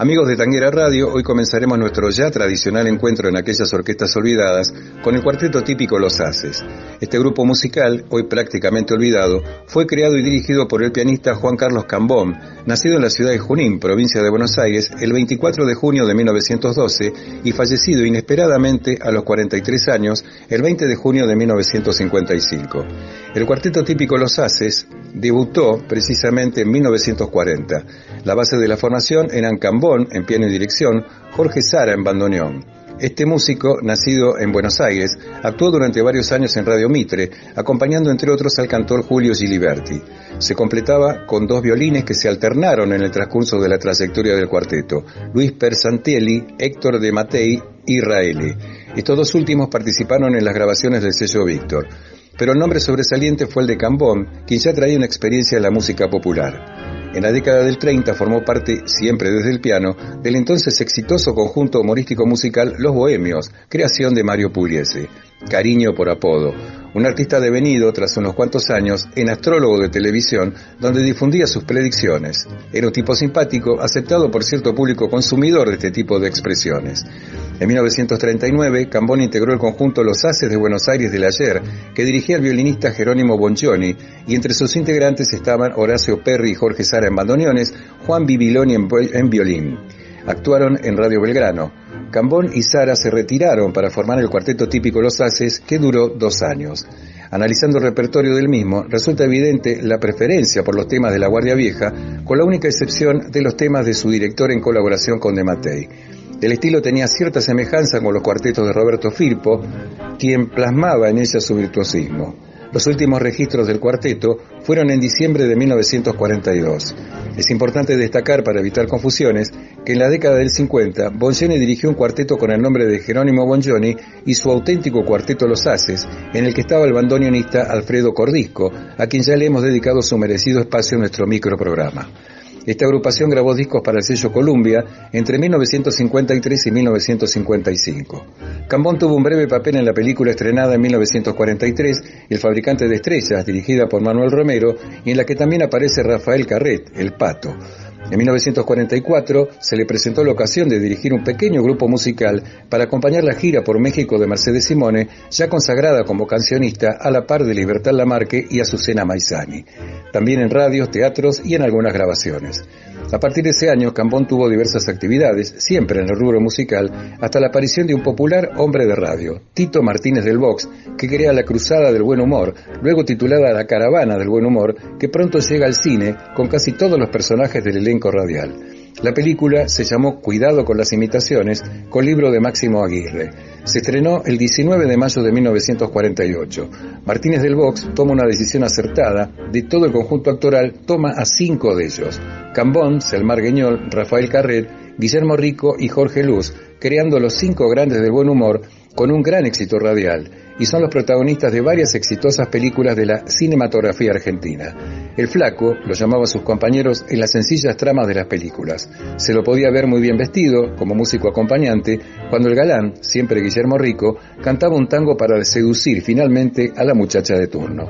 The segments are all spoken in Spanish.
Amigos de Tanguera Radio, hoy comenzaremos nuestro ya tradicional encuentro en aquellas orquestas olvidadas con el cuarteto típico Los Haces. Este grupo musical, hoy prácticamente olvidado, fue creado y dirigido por el pianista Juan Carlos Cambón, nacido en la ciudad de Junín, provincia de Buenos Aires, el 24 de junio de 1912 y fallecido inesperadamente a los 43 años el 20 de junio de 1955. El cuarteto típico Los Haces debutó precisamente en 1940. La base de la formación eran Cambón en piano y dirección, Jorge Sara en bandoneón. Este músico, nacido en Buenos Aires, actuó durante varios años en Radio Mitre, acompañando entre otros al cantor Julio Giliberti. Se completaba con dos violines que se alternaron en el transcurso de la trayectoria del cuarteto, Luis Persantelli, Héctor de Matei y Raele. Estos dos últimos participaron en las grabaciones del sello Víctor pero el nombre sobresaliente fue el de Cambón, quien ya traía una experiencia en la música popular. En la década del 30 formó parte, siempre desde el piano, del entonces exitoso conjunto humorístico musical Los Bohemios, creación de Mario Pugliese. Cariño por apodo, un artista devenido tras unos cuantos años en astrólogo de televisión donde difundía sus predicciones. Era un tipo simpático, aceptado por cierto público consumidor de este tipo de expresiones. En 1939, Cambón integró el conjunto Los Haces de Buenos Aires del Ayer, que dirigía el violinista Jerónimo Bongioni, y entre sus integrantes estaban Horacio Perry y Jorge Sara en bandoneones, Juan Bibiloni en violín. Actuaron en Radio Belgrano. Cambón y Sara se retiraron para formar el cuarteto típico Los Haces, que duró dos años. Analizando el repertorio del mismo, resulta evidente la preferencia por los temas de la Guardia Vieja, con la única excepción de los temas de su director en colaboración con De Matei. El estilo tenía cierta semejanza con los cuartetos de Roberto Firpo, quien plasmaba en ella su virtuosismo. Los últimos registros del cuarteto fueron en diciembre de 1942. Es importante destacar, para evitar confusiones, que en la década del 50, Bongioni dirigió un cuarteto con el nombre de Jerónimo Bongioni y su auténtico cuarteto Los Haces, en el que estaba el bandoneonista Alfredo Cordisco, a quien ya le hemos dedicado su merecido espacio en nuestro microprograma. Esta agrupación grabó discos para el sello Columbia entre 1953 y 1955. Cambón tuvo un breve papel en la película estrenada en 1943, El fabricante de estrellas, dirigida por Manuel Romero, y en la que también aparece Rafael Carret, el pato. En 1944 se le presentó la ocasión de dirigir un pequeño grupo musical para acompañar la gira por México de Mercedes Simone, ya consagrada como cancionista a la par de Libertad Lamarque y Azucena Maizani. También en radios, teatros y en algunas grabaciones. A partir de ese año, Cambón tuvo diversas actividades, siempre en el rubro musical, hasta la aparición de un popular hombre de radio, Tito Martínez del Vox, que crea La Cruzada del Buen Humor, luego titulada La Caravana del Buen Humor, que pronto llega al cine con casi todos los personajes del elenco radial. La película se llamó Cuidado con las imitaciones, con libro de Máximo Aguirre. Se estrenó el 19 de mayo de 1948. Martínez del Vox toma una decisión acertada, de todo el conjunto actoral toma a cinco de ellos. Cambón, Selmar Gueñol, Rafael Carret, Guillermo Rico y Jorge Luz, creando los cinco grandes del buen humor con un gran éxito radial y son los protagonistas de varias exitosas películas de la cinematografía argentina. El flaco lo llamaba a sus compañeros en las sencillas tramas de las películas. Se lo podía ver muy bien vestido, como músico acompañante, cuando el galán, siempre Guillermo Rico, cantaba un tango para seducir finalmente a la muchacha de turno.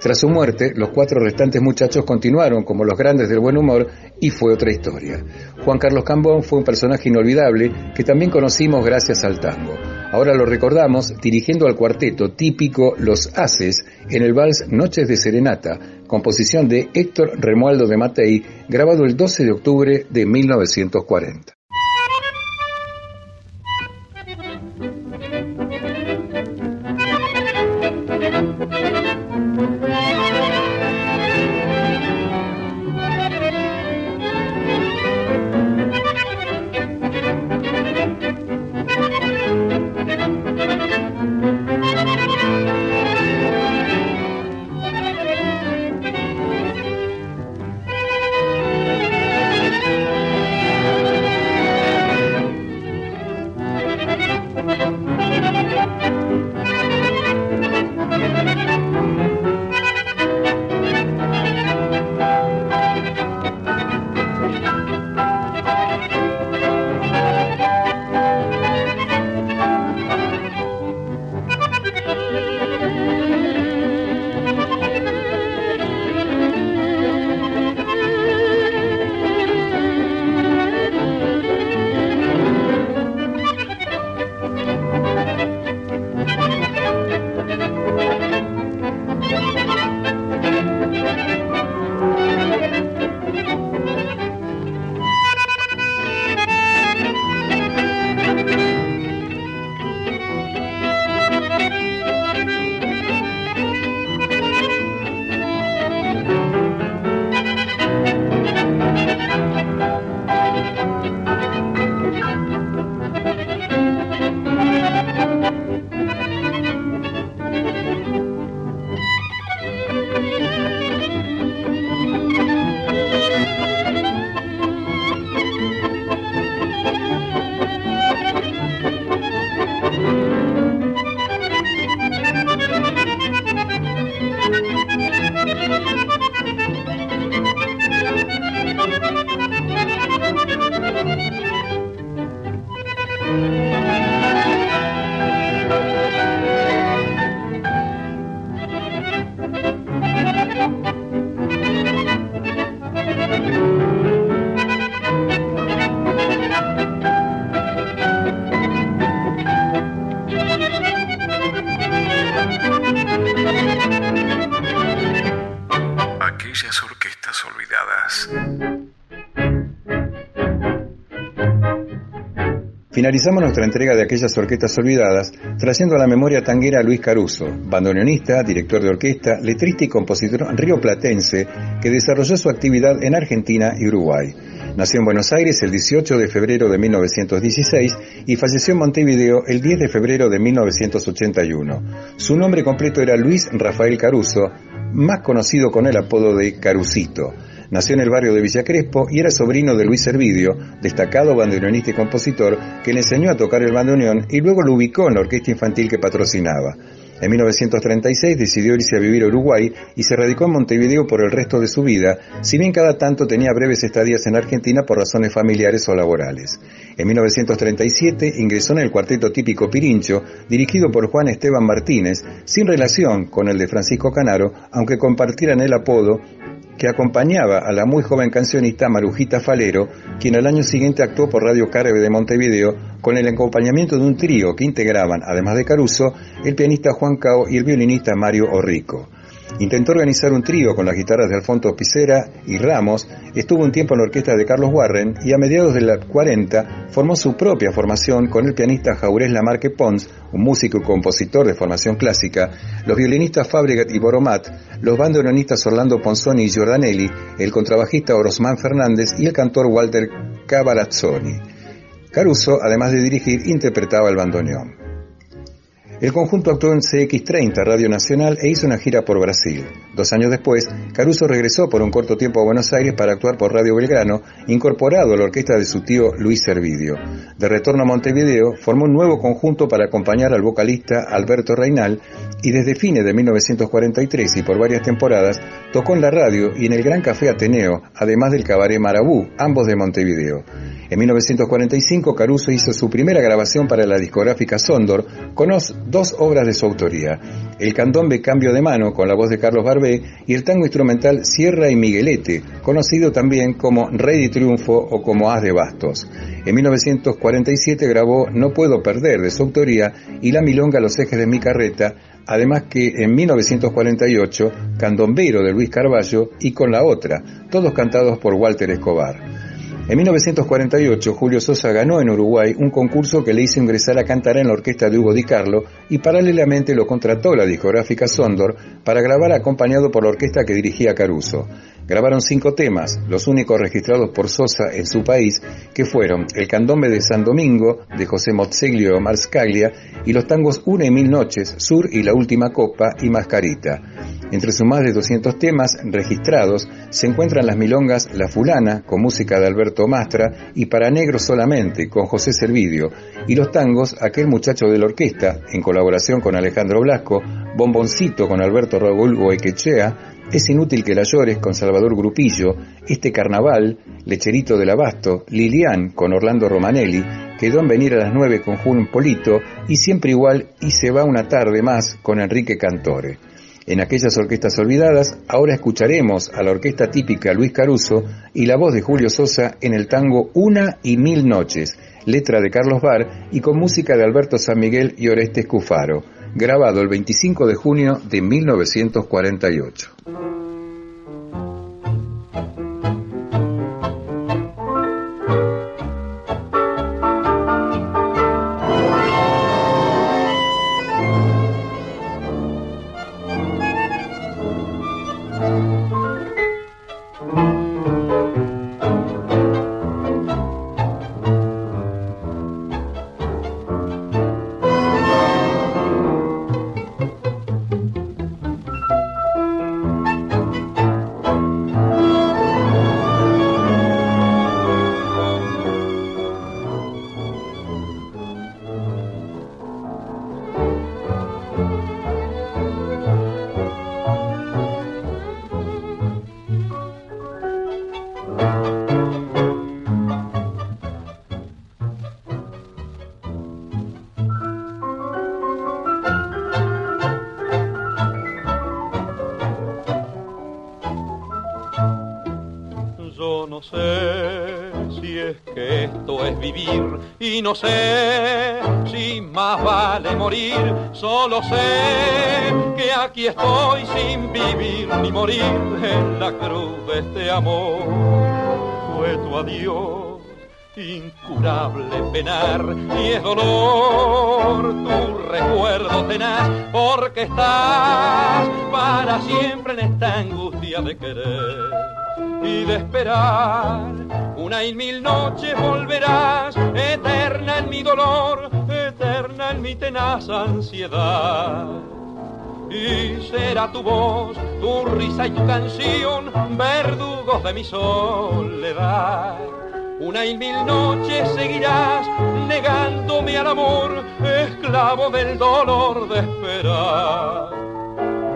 Tras su muerte, los cuatro restantes muchachos continuaron como los grandes del buen humor y fue otra historia. Juan Carlos Cambón fue un personaje inolvidable que también conocimos gracias al tango. Ahora lo recordamos dirigiendo al cuarteto típico Los Haces en el vals Noches de Serenata, composición de Héctor Remualdo de Matei, grabado el 12 de octubre de 1940. orquestas olvidadas. Finalizamos nuestra entrega de aquellas orquestas olvidadas trayendo a la memoria tanguera a Luis Caruso, bandoneonista, director de orquesta, letrista y compositor rioplatense que desarrolló su actividad en Argentina y Uruguay. Nació en Buenos Aires el 18 de febrero de 1916 y falleció en Montevideo el 10 de febrero de 1981. Su nombre completo era Luis Rafael Caruso, más conocido con el apodo de Carucito. Nació en el barrio de Villa Crespo y era sobrino de Luis Servidio, destacado bandoneonista y compositor, que le enseñó a tocar el bandoneón y luego lo ubicó en la orquesta infantil que patrocinaba. En 1936 decidió irse a vivir a Uruguay y se radicó en Montevideo por el resto de su vida, si bien cada tanto tenía breves estadías en Argentina por razones familiares o laborales. En 1937 ingresó en el cuarteto típico Pirincho, dirigido por Juan Esteban Martínez, sin relación con el de Francisco Canaro, aunque compartieran el apodo que acompañaba a la muy joven cancionista Marujita Falero, quien al año siguiente actuó por Radio Caribe de Montevideo con el acompañamiento de un trío que integraban, además de Caruso, el pianista Juan Cao y el violinista Mario Orrico. Intentó organizar un trío con las guitarras de Alfonso Picera y Ramos, estuvo un tiempo en la orquesta de Carlos Warren y a mediados de los 40 formó su propia formación con el pianista Jaurés Lamarque Pons, un músico y compositor de formación clásica, los violinistas Fabregat y Boromat, los bandoneonistas Orlando Ponzoni y Giordanelli, el contrabajista Orosman Fernández y el cantor Walter Cavarazzoni. Caruso, además de dirigir, interpretaba el bandoneón. El conjunto actuó en CX30, Radio Nacional, e hizo una gira por Brasil. Dos años después, Caruso regresó por un corto tiempo a Buenos Aires para actuar por Radio Belgrano, incorporado a la orquesta de su tío Luis Servidio. De retorno a Montevideo, formó un nuevo conjunto para acompañar al vocalista Alberto Reinal y desde fines de 1943 y por varias temporadas tocó en la radio y en el Gran Café Ateneo, además del Cabaret Marabú, ambos de Montevideo. En 1945 Caruso hizo su primera grabación para la discográfica Sondor con dos obras de su autoría, el candombe Cambio de Mano con la voz de Carlos Barbé y el tango instrumental Sierra y Miguelete, conocido también como Rey de Triunfo o como Haz de Bastos. En 1947 grabó No Puedo Perder de su autoría y La Milonga Los Ejes de mi Carreta, además que en 1948 Candombero de Luis Carballo y Con la Otra, todos cantados por Walter Escobar. En 1948, Julio Sosa ganó en Uruguay un concurso que le hizo ingresar a cantar en la orquesta de Hugo Di Carlo y paralelamente lo contrató la discográfica Sondor para grabar acompañado por la orquesta que dirigía Caruso. Grabaron cinco temas, los únicos registrados por Sosa en su país, que fueron El candombe de San Domingo, de José Mozzeglio Marscaglia, y los tangos Una y Mil Noches, Sur y La Última Copa y Mascarita. Entre sus más de 200 temas registrados se encuentran las milongas La Fulana, con música de Alberto Mastra, y Para Negro solamente, con José Servidio, y los tangos Aquel muchacho de la orquesta, en colaboración con Alejandro Blasco, Bomboncito con Alberto Raúl Goequechea, es inútil que la llores con Salvador Grupillo, este carnaval, Lecherito del Abasto, Lilian con Orlando Romanelli, quedó en venir a las nueve con Juan Polito y siempre igual y se va una tarde más con Enrique Cantore. En aquellas orquestas olvidadas, ahora escucharemos a la orquesta típica Luis Caruso y la voz de Julio Sosa en el tango Una y Mil Noches, letra de Carlos Bar y con música de Alberto San Miguel y Orestes Cufaro grabado el 25 de junio de 1948. No sé si más vale morir, solo sé que aquí estoy sin vivir ni morir en la cruz de este amor. Fue tu adiós incurable penar. Y es dolor tu recuerdo tenaz porque estás para siempre en esta angustia de querer y de esperar una y mil noches volverás eterna en mi dolor eterna en mi tenaz ansiedad y será tu voz, tu risa y tu canción, verdugos de mi soledad. Una y mil noches seguirás negándome al amor, esclavo del dolor de esperar.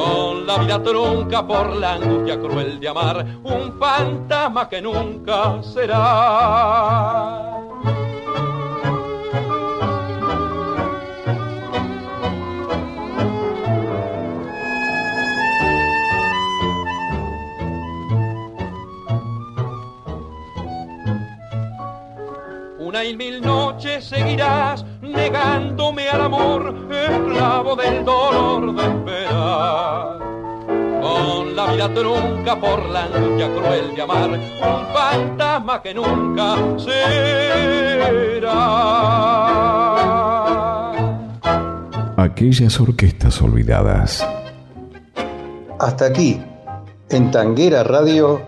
Con la vida trunca por la angustia cruel de amar, un fantasma que nunca será. Una y mil noches seguirás negándome al amor, esclavo del dolor de esperar. Con la vida trunca por la angustia cruel de amar, un fantasma que nunca será. Aquellas orquestas olvidadas. Hasta aquí, en Tanguera Radio,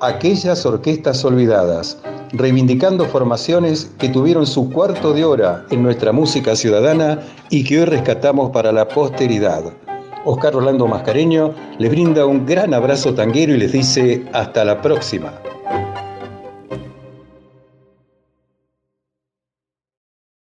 aquellas orquestas olvidadas reivindicando formaciones que tuvieron su cuarto de hora en nuestra música ciudadana y que hoy rescatamos para la posteridad. Oscar Orlando Mascareño les brinda un gran abrazo tanguero y les dice hasta la próxima.